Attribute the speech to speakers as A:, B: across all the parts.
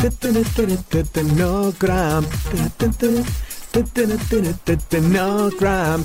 A: No gram. No gram.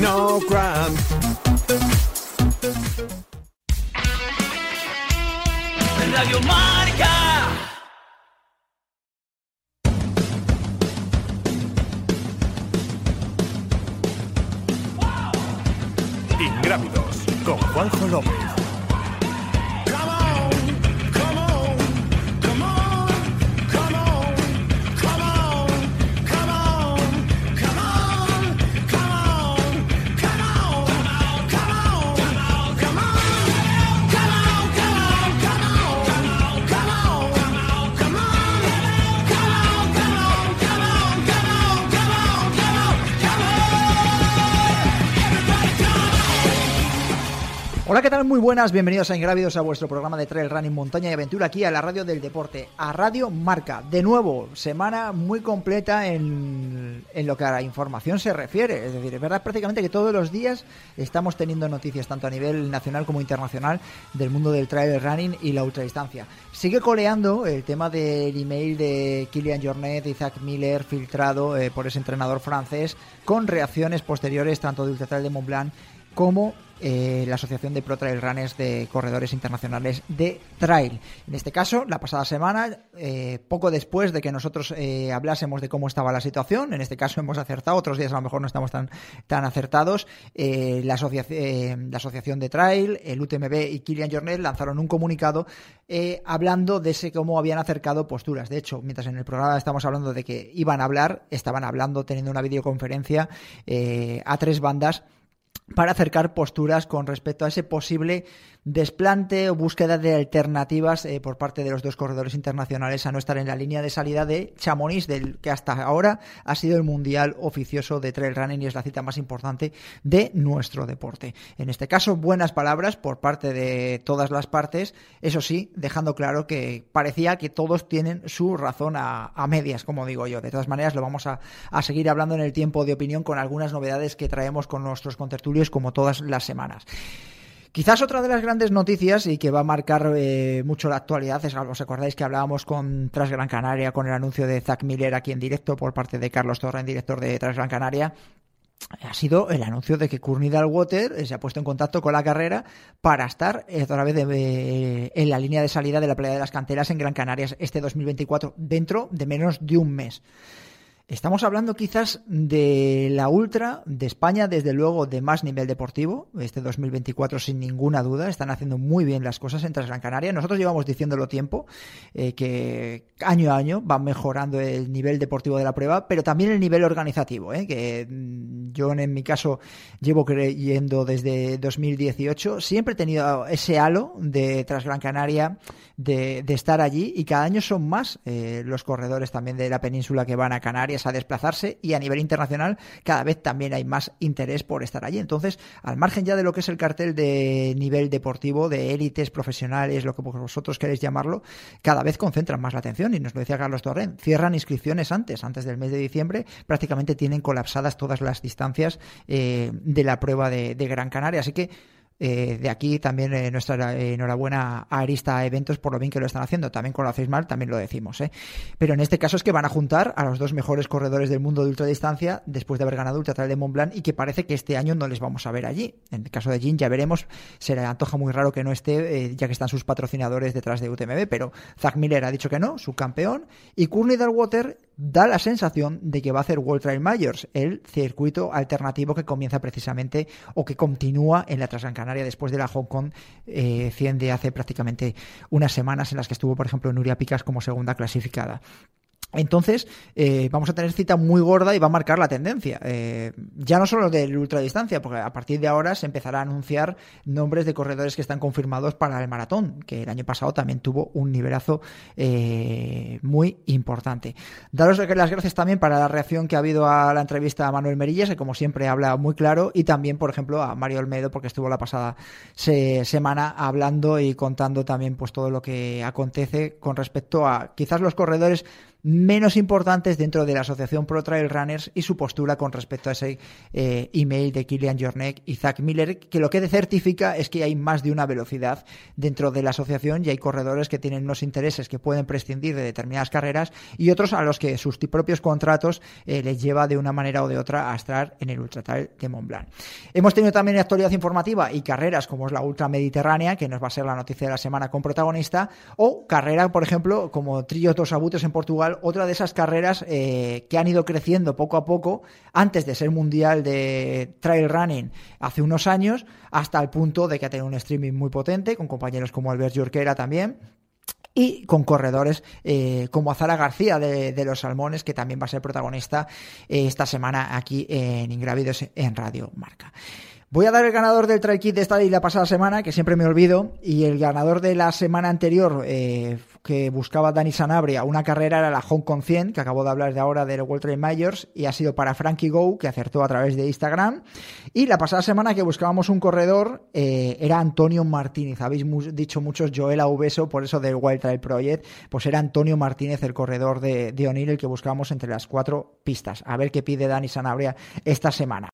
A: No cramp.
B: Radio Marca.
A: Ingrávidos con Juanjo López.
C: Hola, ¿qué tal? Muy buenas, bienvenidos a Ingrávidos a vuestro programa de Trail Running Montaña y Aventura aquí a la Radio del Deporte, a Radio Marca. De nuevo, semana muy completa en, en lo que a la información se refiere. Es decir, es verdad prácticamente que todos los días estamos teniendo noticias, tanto a nivel nacional como internacional, del mundo del trail running y la ultradistancia. Sigue coleando el tema del email de Kilian Jornet Zach Miller filtrado eh, por ese entrenador francés con reacciones posteriores tanto de Ultra de Mont Blanc como eh, la Asociación de Pro Trail Runners de Corredores Internacionales de Trail. En este caso, la pasada semana, eh, poco después de que nosotros eh, hablásemos de cómo estaba la situación, en este caso hemos acertado, otros días a lo mejor no estamos tan, tan acertados, la, asociación, de Trail, el UTMB y Kilian Jornet lanzaron un comunicado hablando de ese cómo habían acercado posturas. De hecho, mientras en el programa estamos hablando de que iban a hablar, estaban hablando, teniendo una videoconferencia a tres bandas para acercar posturas con respecto a ese posible desplante o búsqueda de alternativas eh, por parte de los dos corredores internacionales a no estar en la línea de salida de Chamonix, del que hasta ahora ha sido el mundial oficioso de trail running y es la cita más importante de nuestro deporte. En este caso, buenas palabras por parte de todas las partes, eso sí, dejando claro que parecía que todos tienen su razón a, medias, como digo yo. De todas maneras, lo vamos a, a seguir hablando en el tiempo de opinión con algunas novedades que traemos con nuestros contertulios como todas las semanas. Quizás otra de las grandes noticias y que va a marcar eh, mucho la actualidad es, os acordáis que hablábamos con Tras Gran Canaria con el anuncio de Zach Miller aquí en directo por parte de Carlos Torren, director de Tras Gran Canaria, ha sido el anuncio de que Courtney Dalwater eh, se ha puesto en contacto con la carrera para estar eh, otra vez en la línea de salida de la playa de las canteras en Gran Canarias este 2024 dentro de menos de un mes. Estamos hablando quizás de la Ultra de España, desde luego de más nivel deportivo, este 2024 sin ninguna duda, están haciendo muy bien las cosas en Gran Canaria. Nosotros llevamos diciéndolo tiempo, eh, que año a año va mejorando el nivel deportivo de la prueba, pero también el nivel organizativo, eh, que mm, yo en mi caso llevo creyendo desde 2018, siempre he tenido ese halo de Gran Canaria, de, estar allí, y cada año son más eh, los corredores también de la península que van a Canarias a desplazarse y a nivel internacional cada vez también hay más interés por estar allí. Entonces, al margen ya de lo que es el cartel de nivel deportivo, de élites profesionales, lo que vosotros queréis llamarlo, cada vez concentran más la atención y nos lo decía Carlos Torren, cierran inscripciones antes, antes del mes de diciembre, prácticamente tienen colapsadas todas las distancias eh, de la prueba de, de Gran Canaria. Así que eh, de aquí también eh, nuestra enhorabuena a Arista Eventos por lo bien que lo están haciendo. También cuando lo hacéis mal, también lo decimos. ¿eh? Pero en este caso es que van a juntar a los dos mejores corredores del mundo de ultradistancia después de haber ganado Ultra Trail de Mont Blanc y que parece que este año no les vamos a ver allí. En el caso de Jin ya veremos, se le antoja muy raro que no esté, ya que están sus patrocinadores detrás de UTMB, pero Zach Miller ha dicho que no, su campeón, y Courtney Dalwater da la sensación de que va a hacer World Trail Majors, el circuito alternativo que comienza precisamente o que continúa en la Transgran Canaria después de la Hong Kong 100 eh, de hace prácticamente unas semanas en las que estuvo, por ejemplo, Nuria Picas como segunda clasificada. Entonces, eh, vamos a tener cita muy gorda y va a marcar la tendencia. Eh, ya no solo del ultradistancia, porque a partir de ahora se empezará a anunciar nombres de corredores que están confirmados para el maratón, que el año pasado también tuvo un nivelazo eh, muy importante. Daros las gracias también para la reacción que ha habido a la entrevista a Manuel Merillas, que como siempre habla muy claro, y también, por ejemplo, a Mario Olmedo, porque estuvo la pasada semana hablando y contando también pues todo lo que acontece con respecto a quizás los corredores menos importantes dentro de la Asociación Pro Trail Runners y su postura con respecto a ese eh, email de Kilian Jornek y Zach Miller, que lo que certifica es que hay más de una velocidad dentro de la asociación y hay corredores que tienen unos intereses que pueden prescindir de determinadas carreras y otros a los que sus propios contratos eh, les lleva de una manera o de otra a estar en el Ultra Trail de Mont Blanc. Hemos tenido también actualidad informativa y carreras como es la Ultra Mediterránea, que nos va a ser la noticia de la semana con protagonista, o carrera, por ejemplo, como Trillos dos Abutres en Portugal otra de esas carreras eh, que han ido creciendo poco a poco antes de ser mundial de trail running hace unos años, hasta el punto de que ha tenido un streaming muy potente, con compañeros como Albert Jorquera también y con corredores eh, como Azara García de, los Salmones, que también va a ser protagonista eh, esta semana aquí en Ingrávidos en Radio Marca. Voy a dar el ganador del trail kit de esta y la pasada semana, que siempre me olvido, y el ganador de la semana anterior eh, que buscaba Dani Sanabria, una carrera era la Hong Kong 100, que acabo de hablar de ahora del World Trail Majors, y ha sido para Frankie Go, que acertó a través de Instagram. Y la pasada semana que buscábamos un corredor eh, era Antonio Martínez. Habéis dicho muchos Joel Aubeso, por eso del Wild Trail Project, pues era Antonio Martínez, el corredor de, de O'Neill, el que buscábamos entre las cuatro pistas. A ver qué pide Dani Sanabria esta semana.